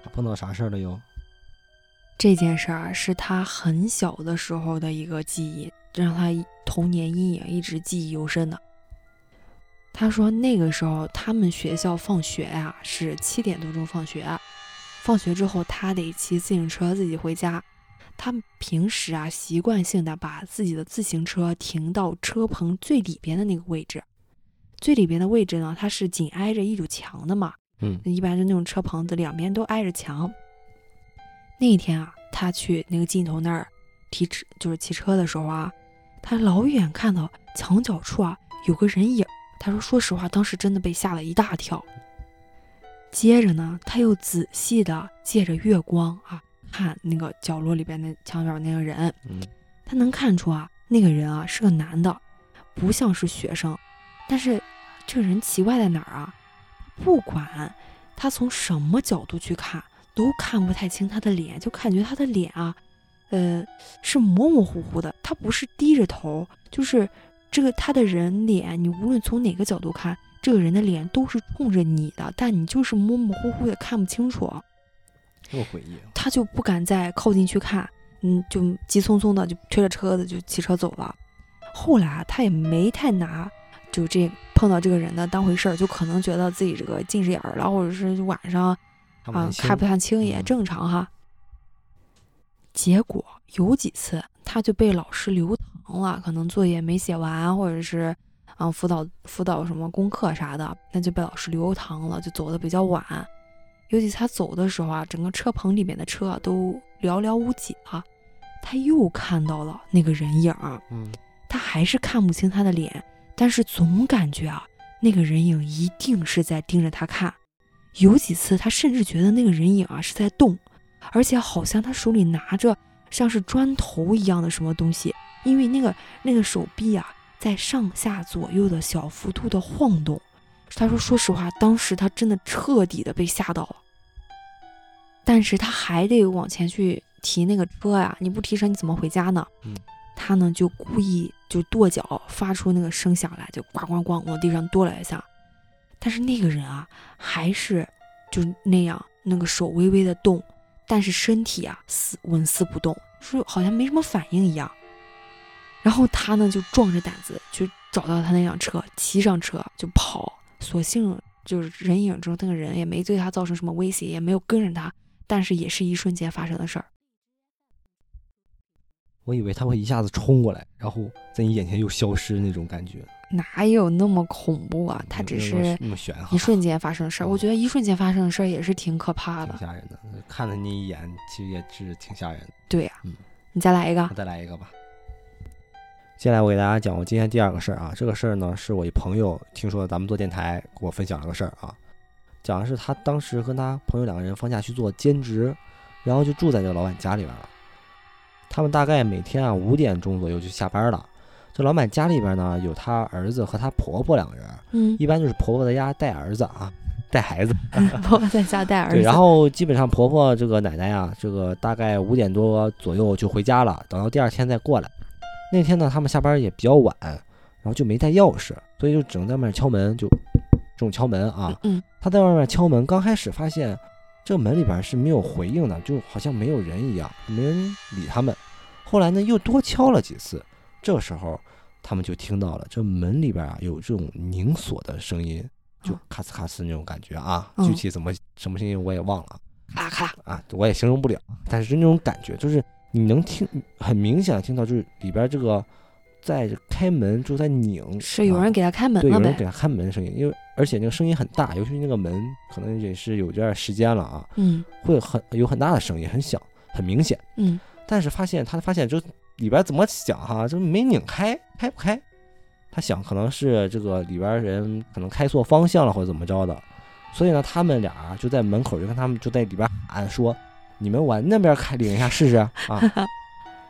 他碰到啥事儿了又？这件事儿啊，是他很小的时候的一个记忆，让他童年阴影一直记忆犹深的。他说那个时候他们学校放学呀、是七点多钟放学、啊放学之后他得骑自行车自己回家。他平时啊习惯性的把自己的自行车停到车棚最里边的那个位置，最里边的位置呢，它是紧挨着一堵墙的嘛，嗯，一般是那种车棚子两边都挨着墙。那一天啊，他去那个尽头那儿提车，就是骑车的时候啊，他老远看到墙角处啊有个人影儿。他说：“说实话，当时真的被吓了一大跳。”接着呢，他又仔细的借着月光啊看那个角落里边的墙角那个人，嗯，他能看出啊，那个人啊是个男的，不像是学生。但是这个人奇怪在哪儿啊？不管他从什么角度去看，都看不太清他的脸，就感觉他的脸啊，呃，是模模糊糊的。他不是低着头，就是这个他的人脸，你无论从哪个角度看，这个人的脸都是冲着你的，但你就是模模糊糊的看不清楚。这么诡异啊。他就不敢再靠近去看，嗯，就急匆匆的就推着车子就骑车走了。后来啊，他也没太拿就这碰到这个人的当回事儿，就可能觉得自己这个近视眼儿了，或者是晚上啊看不太清也嗯正常哈。结果有几次他就被老师留堂了，可能作业没写完，或者是啊辅导辅导什么功课啥的，那就被老师留堂了，就走的比较晚。尤其他走的时候啊，整个车棚里面的车啊都寥寥无几了。他又看到了那个人影儿，嗯，他还是看不清他的脸，但是总感觉啊，那个人影一定是在盯着他看。有几次，他甚至觉得那个人影啊是在动，而且好像他手里拿着像是砖头一样的什么东西，因为那个那个手臂啊在上下左右的小幅度的晃动。他说：“说实话，当时他真的彻底的被吓到了。但是他还得往前去提那个车呀，你不提车你怎么回家呢？嗯他呢就故意就跺脚，发出那个声响来，就咣咣咣往地上跺了一下。但是那个人啊，还是就那样，那个手微微的动，但是身体啊死纹丝不动，说好像没什么反应一样。然后他呢就壮着胆子去找到他那辆车，骑上车就跑。所幸就是人影中那个人也没对他造成什么威胁，也没有跟着他，但是也是一瞬间发生的事儿。我以为他会一下子冲过来，然后在你眼前又消失那种感觉。哪有那么恐怖啊？他只是那么悬哈，一瞬间发生的事儿。哦我觉得一瞬间发生的事儿也是挺可怕的挺。吓人的。看了你一眼，其实也是挺吓人的。对呀、嗯你再来一个我。再来一个吧。接下来我给大家讲我今天第二个事儿啊，这个事儿呢是我一朋友听说咱们做电台给我分享了个事儿啊，讲的是他当时跟他朋友两个人放假去做兼职，然后就住在这个老板家里边了。他们大概每天啊五点钟左右就下班了。这老板家里边呢有他儿子和他婆婆两个人，嗯，一般就是婆婆在家带儿子啊，带孩子。婆婆在家带儿子。对，然后基本上婆婆这个奶奶啊，这个大概五点多左右就回家了，等到第二天再过来。那天呢，他们下班也比较晚，然后就没带钥匙，所以就只能在外面敲门，就这种敲门啊。嗯他在外面敲门，刚开始发现这个门里边是没有回应的，就好像没有人一样，没人理他们。后来呢，又多敲了几次，这个时候他们就听到了这门里边啊有这种拧锁的声音，就嗯咔呲咔呲那种感觉啊。嗯具体怎么什么声音我也忘了咔啦咔啦，啊，我也形容不了。但是就那种感觉，就是你能听很明显的听到，就是里边这个在开门就在拧，啊是有人给他开门对，了呗？有人给他开门的声音，因为而且那个声音很大，尤其是那个门可能也是有点时间了啊，嗯会很有很大的声音，很响，很明显。嗯，但是发现他发现这里边怎么响哈，就没拧开，开不开。他想可能是这个里边人可能开错方向了或者怎么着的，所以呢，他们俩就在门口就跟他们就在里边喊说：“你们往那边开领一下试试啊。”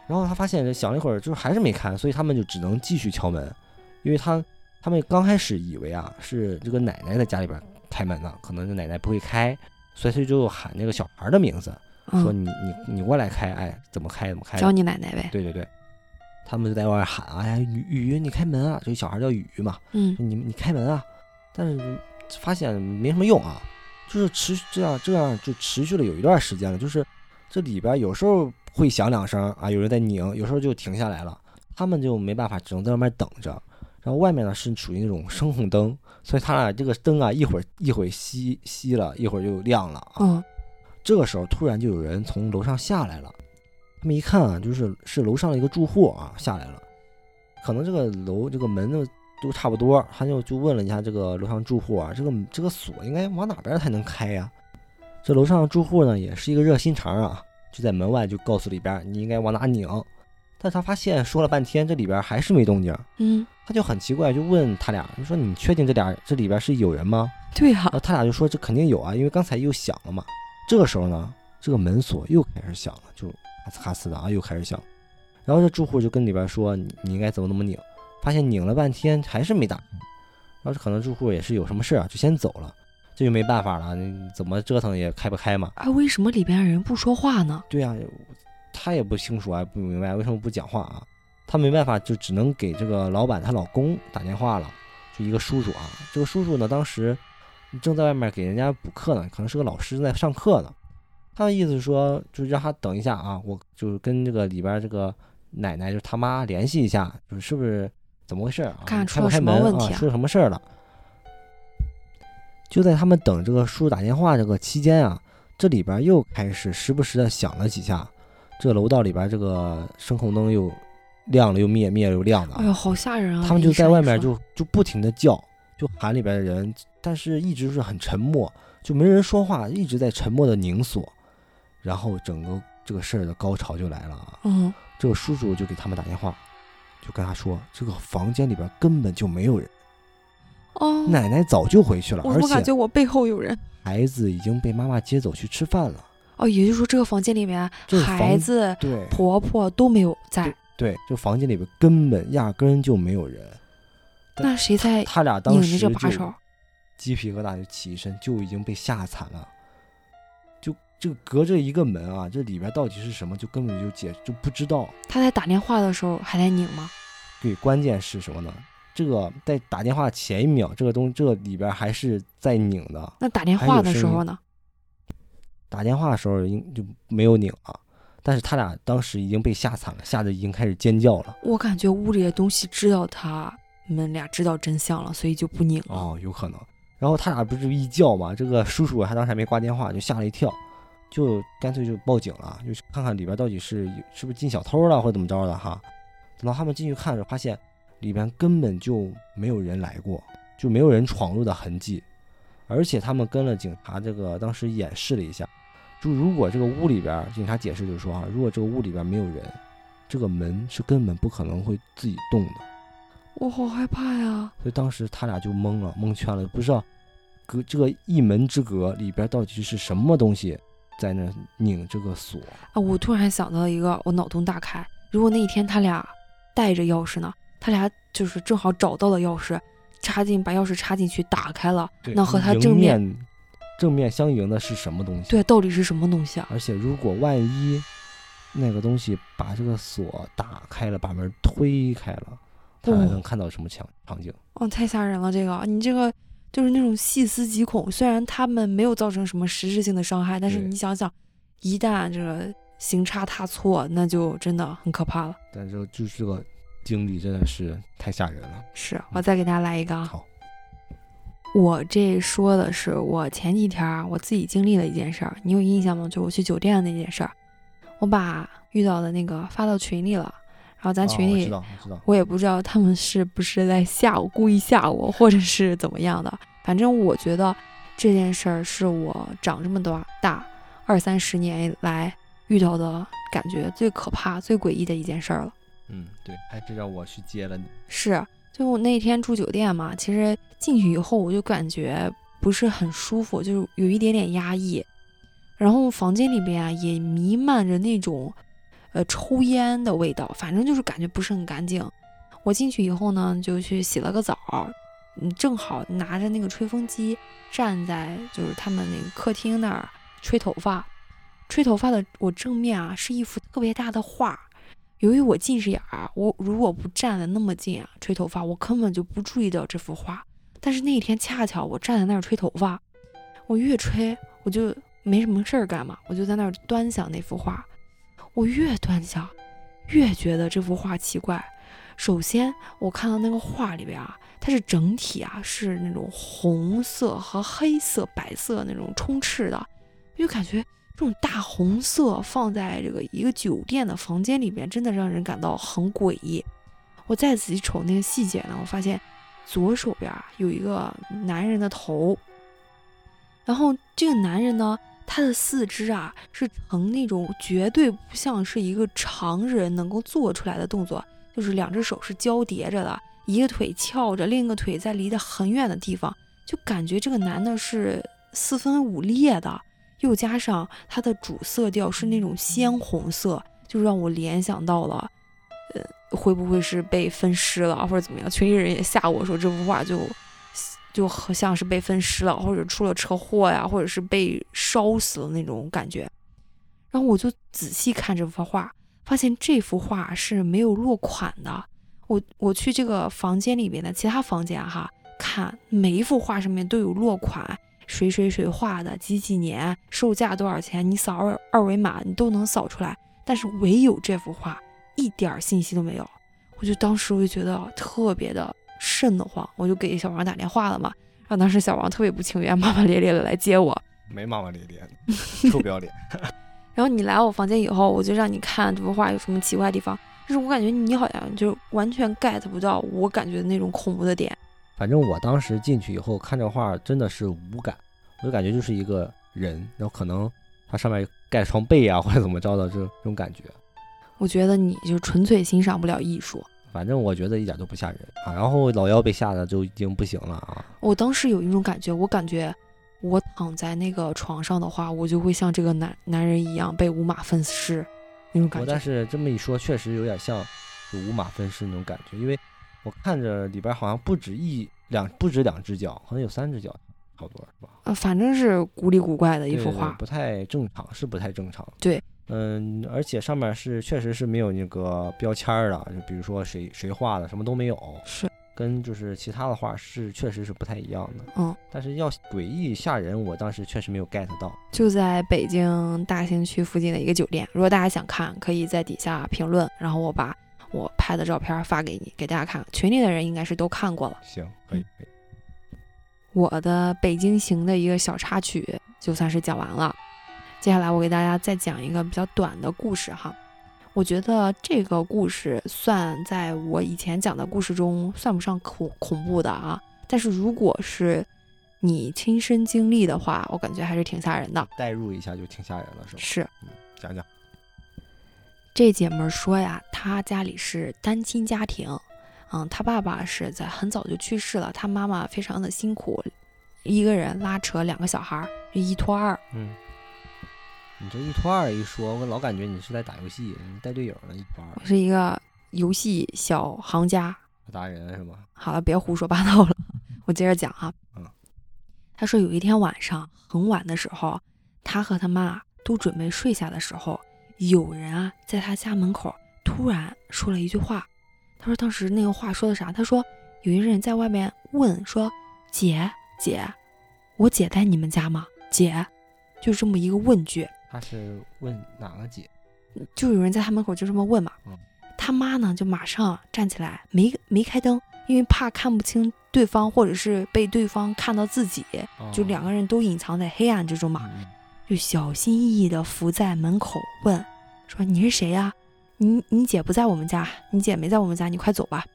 然后他发现想了一会儿，就是还是没开，所以他们就只能继续敲门，因为他他们刚开始以为啊是这个奶奶在家里边开门呢，可能这奶奶不会开，所以他就喊那个小孩的名字，说嗯，你你你过来开，哎，怎么开怎么开。教你奶奶呗。对对对，他们就在外面喊啊，哎呀，雨雨，你开门啊！这个小孩叫雨嘛，嗯你你开门啊！但是发现没什么用啊，就是持续这样这样就持续了有一段时间了，就是这里边有时候会响两声啊，有人在拧，有时候就停下来了，他们就没办法，只能在外面等着。然后外面呢是属于那种声控灯，所以他俩这个灯啊一会儿一会儿熄熄了，一会儿就亮了啊。嗯这个时候突然就有人从楼上下来了，他们一看啊，就是是楼上的一个住户啊下来了，可能这个楼这个门呢都差不多，他就就问了一下这个楼上住户啊，这个这个锁应该往哪边才能开呀？这楼上的住户呢也是一个热心肠啊，就在门外就告诉里边你应该往哪拧，但他发现说了半天这里边还是没动静，嗯，他就很奇怪，就问他俩，就说你确定这俩这里边是有人吗？对呀然后他俩就说这肯定有啊，因为刚才又响了嘛。这个时候呢，这个门锁又开始响了，就咔呲咔呲的啊，又开始响。然后这住户就跟里边说你你应该怎么怎么拧，发现拧了半天还是没打开。然后这可能住户也是有什么事啊，就先走了，这就没办法了，你怎么折腾也开不开嘛。啊，为什么里边人不说话呢？对呀、他也不清楚啊，不明白为什么不讲话啊。他没办法，就只能给这个老板她老公打电话了，就一个叔叔啊。这个叔叔呢，当时正在外面给人家补课呢，可能是个老师在上课呢。他的意思是说，就是让他等一下啊，我就是跟这个里边这个奶奶，就是他妈联系一下，就是是不是怎么回事啊？看出了开不开门什么问题啊出了什么事儿了？就在他们等这个叔叔打电话这个期间啊，这里边又开始时不时的响了几下，这楼道里边这个声控灯又亮了又灭，灭了又亮的啊。哎呦，好吓人啊！他们就在外面就就不停的叫，就喊里边的人，但是一直是很沉默，就没人说话，一直在沉默的拧锁。然后整个这个事儿的高潮就来了啊！嗯，这个叔叔就给他们打电话，就跟他说，这个房间里边根本就没有人，哦，奶奶早就回去了，我怎么感而且觉我背后有人？孩子已经被妈妈接走去吃饭了。哦，也就是说这个房间里面孩子、对婆婆都没有在，对，这房间里边根本压根就没有人。那谁在他俩当拧时就？鸡皮疙瘩就起一身，就已经被吓惨了。就这个隔着一个门啊，这里边到底是什么，就根本就解就不知道。他在打电话的时候还在拧吗？对，关键是什么呢？这个在打电话前一秒，这个东这个里边还是在拧的。那打电话的时候呢？打电话的时候应就没有拧啊，但是他俩当时已经被吓惨了，吓得已经开始尖叫了。我感觉屋里的东西知道他们俩知道真相了，所以就不拧了。哦，有可能。然后他俩不是一叫嘛，这个叔叔他当时还没挂电话，就吓了一跳，就干脆就报警了，就去看看里边到底是是不是进小偷了或者怎么着的哈。等到他们进去看着，发现里边根本就没有人来过，就没有人闯入的痕迹，而且他们跟了警察这个当时演示了一下，就如果这个屋里边，警察解释就是说啊，如果这个屋里边没有人，这个门是根本不可能会自己动的。我好害怕呀！所以当时他俩就懵了，蒙圈了，不知道隔这个一门之隔里边到底是什么东西在那拧这个锁。啊，我突然想到一个，我脑洞大开。如果那一天他俩带着钥匙呢？他俩就是正好找到了钥匙，插进把钥匙插进去打开了，那和他正面正面相迎的是什么东西？对，到底是什么东西啊？而且如果万一那个东西把这个锁打开了，把门推开了。他还能看到什么场场景？哦，太吓人了！这个，你这个就是那种细思极恐。虽然他们没有造成什么实质性的伤害，但是你想想，一旦这个行差踏错，那就真的很可怕了。但是就是这个经历真的是太吓人了。是我再给大家来一个啊。好，我这说的是我前几天我自己经历了一件事儿，你有印象吗？就我去酒店的那件事儿，我把遇到的那个发到群里了。然后咱群里，我也不知道他们是不是在吓我，故意吓我，或者是怎么样的。反正我觉得这件事儿是我长这么多大二三十年来遇到的感觉最可怕、最诡异的一件事儿了。嗯，对，还是让我去接了你。是，就我那天住酒店嘛，其实进去以后我就感觉不是很舒服，就是有一点点压抑。然后房间里边啊也弥漫着那种。呃，抽烟的味道，反正就是感觉不是很干净。我进去以后呢，就去洗了个澡，嗯，正好拿着那个吹风机站在就是他们那个客厅那儿吹头发。吹头发的我正面啊是一幅特别大的画。由于我近视眼儿，我如果不站的那么近啊吹头发，我根本就不注意到这幅画。但是那一天恰巧我站在那儿吹头发，我越吹我就没什么事儿干嘛，我就在那儿端详那幅画。我越端详，越觉得这幅画奇怪。首先，我看到那个画里边啊，它是整体啊是那种红色和黑色、白色那种充斥的，就感觉这种大红色放在这个一个酒店的房间里边，真的让人感到很诡异。我再仔细瞅那个细节呢，我发现左手边有一个男人的头，然后这个男人呢。他的四肢啊，是呈那种绝对不像是一个常人能够做出来的动作，就是两只手是交叠着的，一个腿翘着，另一个腿在离得很远的地方，就感觉这个男的是四分五裂的，又加上他的主色调是那种鲜红色，就让我联想到了，呃，会不会是被分尸了或者怎么样？群里人也吓我说这幅画就。就好像是被分尸了，或者出了车祸呀，或者是被烧死了那种感觉。然后我就仔细看这幅画，发现这幅画是没有落款的。我我去这个房间里面的其他房间哈，看每一幅画上面都有落款，谁谁谁画的，几几年，售价多少钱，你扫二二维码你都能扫出来。但是唯有这幅画一点信息都没有，我就当时我就觉得特别的。瘆得慌，我就给小王打电话了嘛。然后当时小王特别不情愿，骂骂咧咧的来接我。没骂骂咧咧，臭不要脸。然后你来我房间以后，我就让你看这幅画有什么奇怪的地方。就是我感觉你好像就完全 get 不到我感觉的那种恐怖的点。反正我当时进去以后看这画真的是无感，我就感觉就是一个人，然后可能它上面盖床被啊或者怎么着的就这种感觉。我觉得你就纯粹欣赏不了艺术。反正我觉得一点都不吓人啊，然后老幺被吓得就已经不行了啊！我当时有一种感觉，我感觉我躺在那个床上的话，我就会像这个男男人一样被五马分尸那种感觉。但是这么一说，确实有点像五马分尸那种感觉，因为我看着里边好像不止一两，不止两只脚，好像有三只脚，差不多是吧？呃，反正是古里古怪的一幅画，不太正常，是不太正常。对。嗯，而且上面是确实是没有那个标签的，就比如说谁谁画的，什么都没有，是跟就是其他的画是确实是不太一样的。嗯，但是要诡异吓人，我当时确实没有 get 到。就在北京大兴区附近的一个酒店，如果大家想看，可以在底下评论，然后我把我拍的照片发给你，给大家看。群里的人应该是都看过了。行，可以。我的北京行的一个小插曲就算是讲完了。接下来我给大家再讲一个比较短的故事哈，我觉得这个故事算在我以前讲的故事中算不上恐恐怖的啊，但是如果是你亲身经历的话，我感觉还是挺吓人的。代入一下就挺吓人了，是吧？是，讲讲。这姐们儿说呀，她家里是单亲家庭，嗯，她爸爸是在很早就去世了，她妈妈非常的辛苦，一个人拉扯两个小孩一拖二。嗯，你这一拖二一说，我老感觉你是在打游戏，你带队友呢，一拖二我是一个游戏小行家。达人是吧？好了，别胡说八道了，我接着讲啊。嗯，他说有一天晚上很晚的时候，他和他妈都准备睡下的时候，有人啊在他家门口突然说了一句话。他说当时那个话说的啥？他说有一个人在外面问说：“姐姐，我姐在你们家吗？”姐，就这么一个问句，他是问哪个姐？就有人在他门口就这么问嘛。嗯他妈呢就马上站起来，没没开灯，因为怕看不清对方，或者是被对方看到自己，就两个人都隐藏在黑暗之中嘛。就小心翼翼的伏在门口问，说你是谁呀？你你姐不在我们家，你姐没在我们家，你快走吧。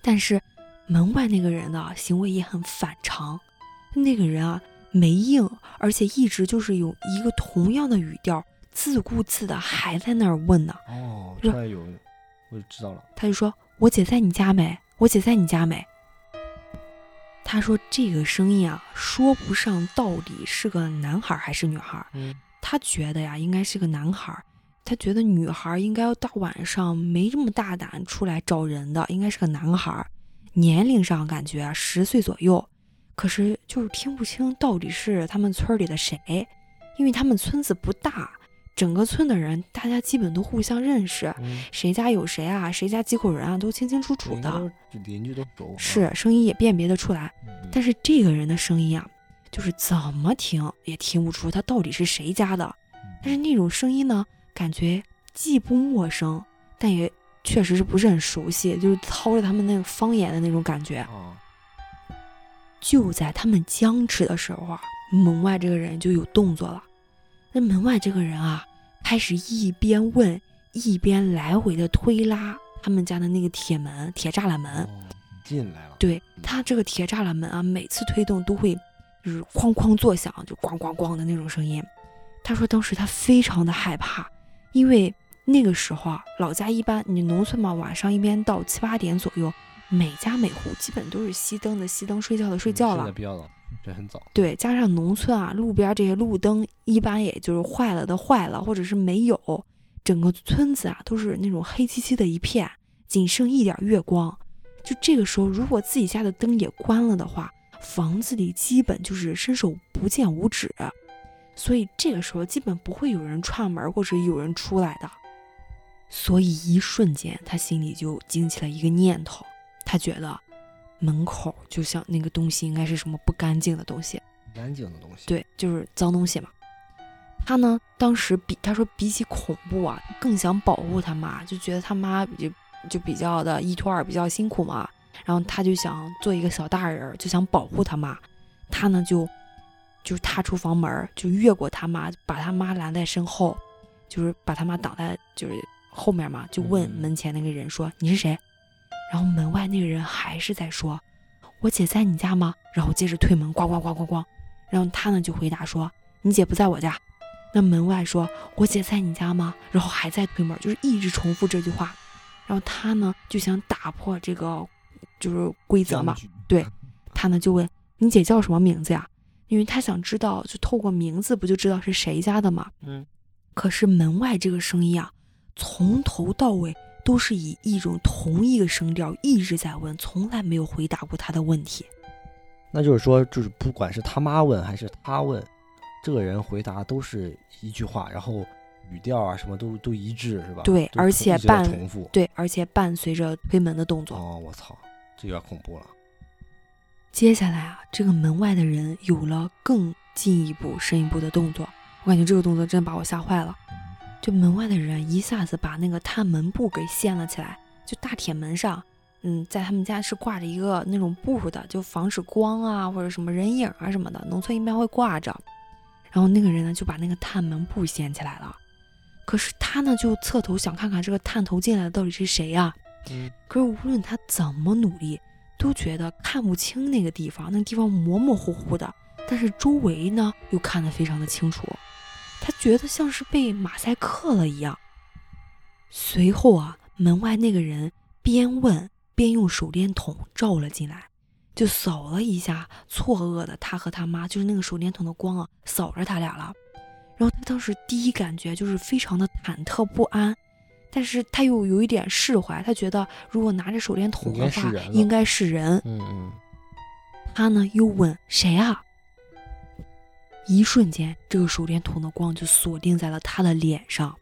但是门外那个人的行为也很反常，那个人啊没应，而且一直就是有一个同样的语调，自顾自的还在那儿问呢。哦，是突然有，我就知道了。他就说：“我姐在你家没？我姐在你家没？”他说这个声音啊，说不上到底是个男孩还是女孩。嗯他觉得呀，应该是个男孩儿。他觉得女孩儿应该要大晚上没这么大胆出来找人的，应该是个男孩儿。年龄上感觉啊十岁左右，可是就是听不清到底是他们村里的谁，因为他们村子不大，整个村的人大家基本都互相认识，嗯，谁家有谁啊，谁家几口人啊，都清清楚楚的，邻居都熟。啊是声音也辨别得出来。嗯，但是这个人的声音啊，就是怎么听也听不出他到底是谁家的。但是那种声音呢，感觉既不陌生，但也确实是不是很熟悉，就是操着他们那个方言的那种感觉。啊，就在他们僵持的时候啊，门外这个人就有动作了。那门外这个人啊，开始一边问，一边来回的推拉他们家的那个铁门、铁栅栏门。哦进来了。对他这个铁栅栏门啊，每次推动都会就是哐哐作响，就咣咣咣的那种声音。他说当时他非常的害怕，因为那个时候啊，老家一般你农村嘛，晚上一般到七八点左右，每家每户基本都是熄灯的熄灯，睡觉的睡觉了现在。比较早，这很早。对，加上农村啊，路边这些路灯一般也就是坏了的坏了，或者是没有，整个村子啊都是那种黑漆漆的一片，仅剩一点月光。就这个时候，如果自己家的灯也关了的话，房子里基本就是伸手不见五指，所以这个时候基本不会有人串门或者有人出来的。所以一瞬间，他心里就惊起了一个念头，他觉得门口就像那个东西应该是什么不干净的东西，干净的东西。，对，就是脏东西嘛。他呢，当时比他说比起恐怖啊，更想保护他妈，就觉得他妈就就比较的一拖二，比较辛苦嘛。然后他就想做一个小大人儿，就想保护他妈。他呢就就踏出房门，就越过他妈，把他妈拦在身后，就是把他妈挡在就是后面嘛，就问嗯门前那个人说：“你是谁？”然后门外那个人还是在说：“我姐在你家吗？”然后接着推门，咣咣咣咣咣。然后他呢就回答说：“你姐不在我家。”那门外说：“我姐在你家吗？”然后还在推门，就是一直重复这句话。然后他呢就想打破这个就是规则嘛，对他呢就问：“你姐叫什么名字呀？”因为他想知道，就透过名字不就知道是谁家的嘛。嗯，可是门外这个声音啊，从头到尾都是以一种同一个声调一直在问，从来没有回答过他的问题。那就是说，就是不管是他妈问还是他问，这个人回答都是一句话，然后语调啊什么都都一致，是吧？对而且伴重复。对，而且伴随着推门的动作。哦，我操，这有点恐怖了。接下来啊，这个门外的人有了更进一步、深一步的动作，我感觉这个动作真把我吓坏了。这门外的人一下子把那个探门布给掀了起来，就大铁门上，嗯，在他们家是挂着一个那种布的，就防止光啊或者什么人影啊什么的，农村一般会挂着。然后那个人呢就把那个探门布掀起来了，可是他呢就侧头想看看这个探头进来的到底是谁呀、嗯，可是无论他怎么努力，都觉得看不清那个地方，那个地方模模糊糊的，但是周围呢又看得非常的清楚。他觉得像是被马赛克了一样。随后啊，门外那个人边问边用手电筒照了进来，就扫了一下错愕的他和他妈，就是那个手电筒的光啊，扫着他俩了。然后他当时第一感觉就是非常的忐忑不安，但是他又有一点释怀，他觉得如果拿着手电筒的话，应该是人。嗯嗯。他呢又问谁啊？一瞬间，这个手电筒的光就锁定在了他的脸上，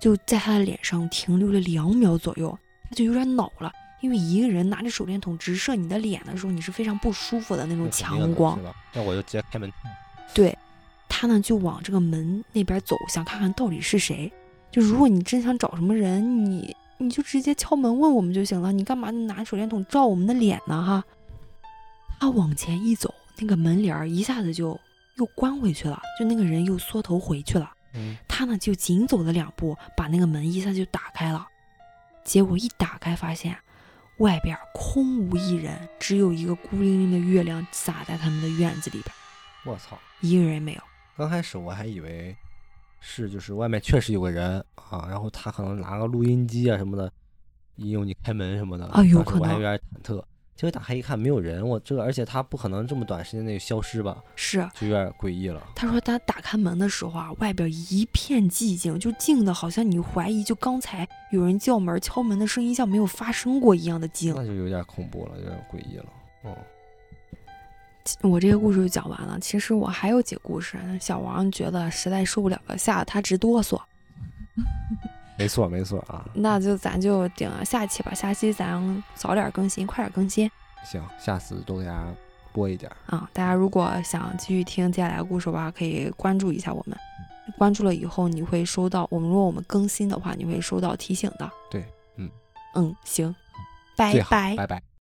就在他的脸上停留了两秒左右，他就有点恼了，因为一个人拿着手电筒直射你的脸的时候，你是非常不舒服的那种强光。那我就直接开门。对，他呢就往这个门那边走，想看看到底是谁。就如果你真想找什么人，你你就直接敲门问我们就行了，你干嘛拿手电筒照我们的脸呢？哈。他往前一走，那个门帘一下子就。又关回去了，就那个人又缩头回去了。嗯，他呢就紧走了两步，把那个门一下就打开了。结果一打开，发现外边空无一人，只有一个孤零零的月亮洒在他们的院子里边。我操，一个人也没有。刚开始我还以为是就是外面确实有个人啊，然后他可能拿个录音机啊什么的，引诱你开门什么的啊，有可能。我还有点忐忑。结果打开一看，没有人。我这个，而且他不可能这么短时间内消失吧？是，就有点诡异了。他说他打开门的时候啊，外边一片寂静，就静的好像你怀疑，就刚才有人叫门、敲门的声音像没有发生过一样的静。那就有点恐怖了，有点诡异了。嗯，我这个故事就讲完了。其实我还有几个故事，小王觉得实在受不了了，吓得他直哆嗦。没错，没错啊，那就咱就顶下期吧，下期咱早点更新，快点更新。行，下次多给大家播一点啊。大家如果想继续听接下来的故事的话，可以关注一下我们。关注了以后，你会收到我们，如果我们更新的话，你会收到提醒的。对，嗯嗯，行，拜拜，拜拜。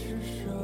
是什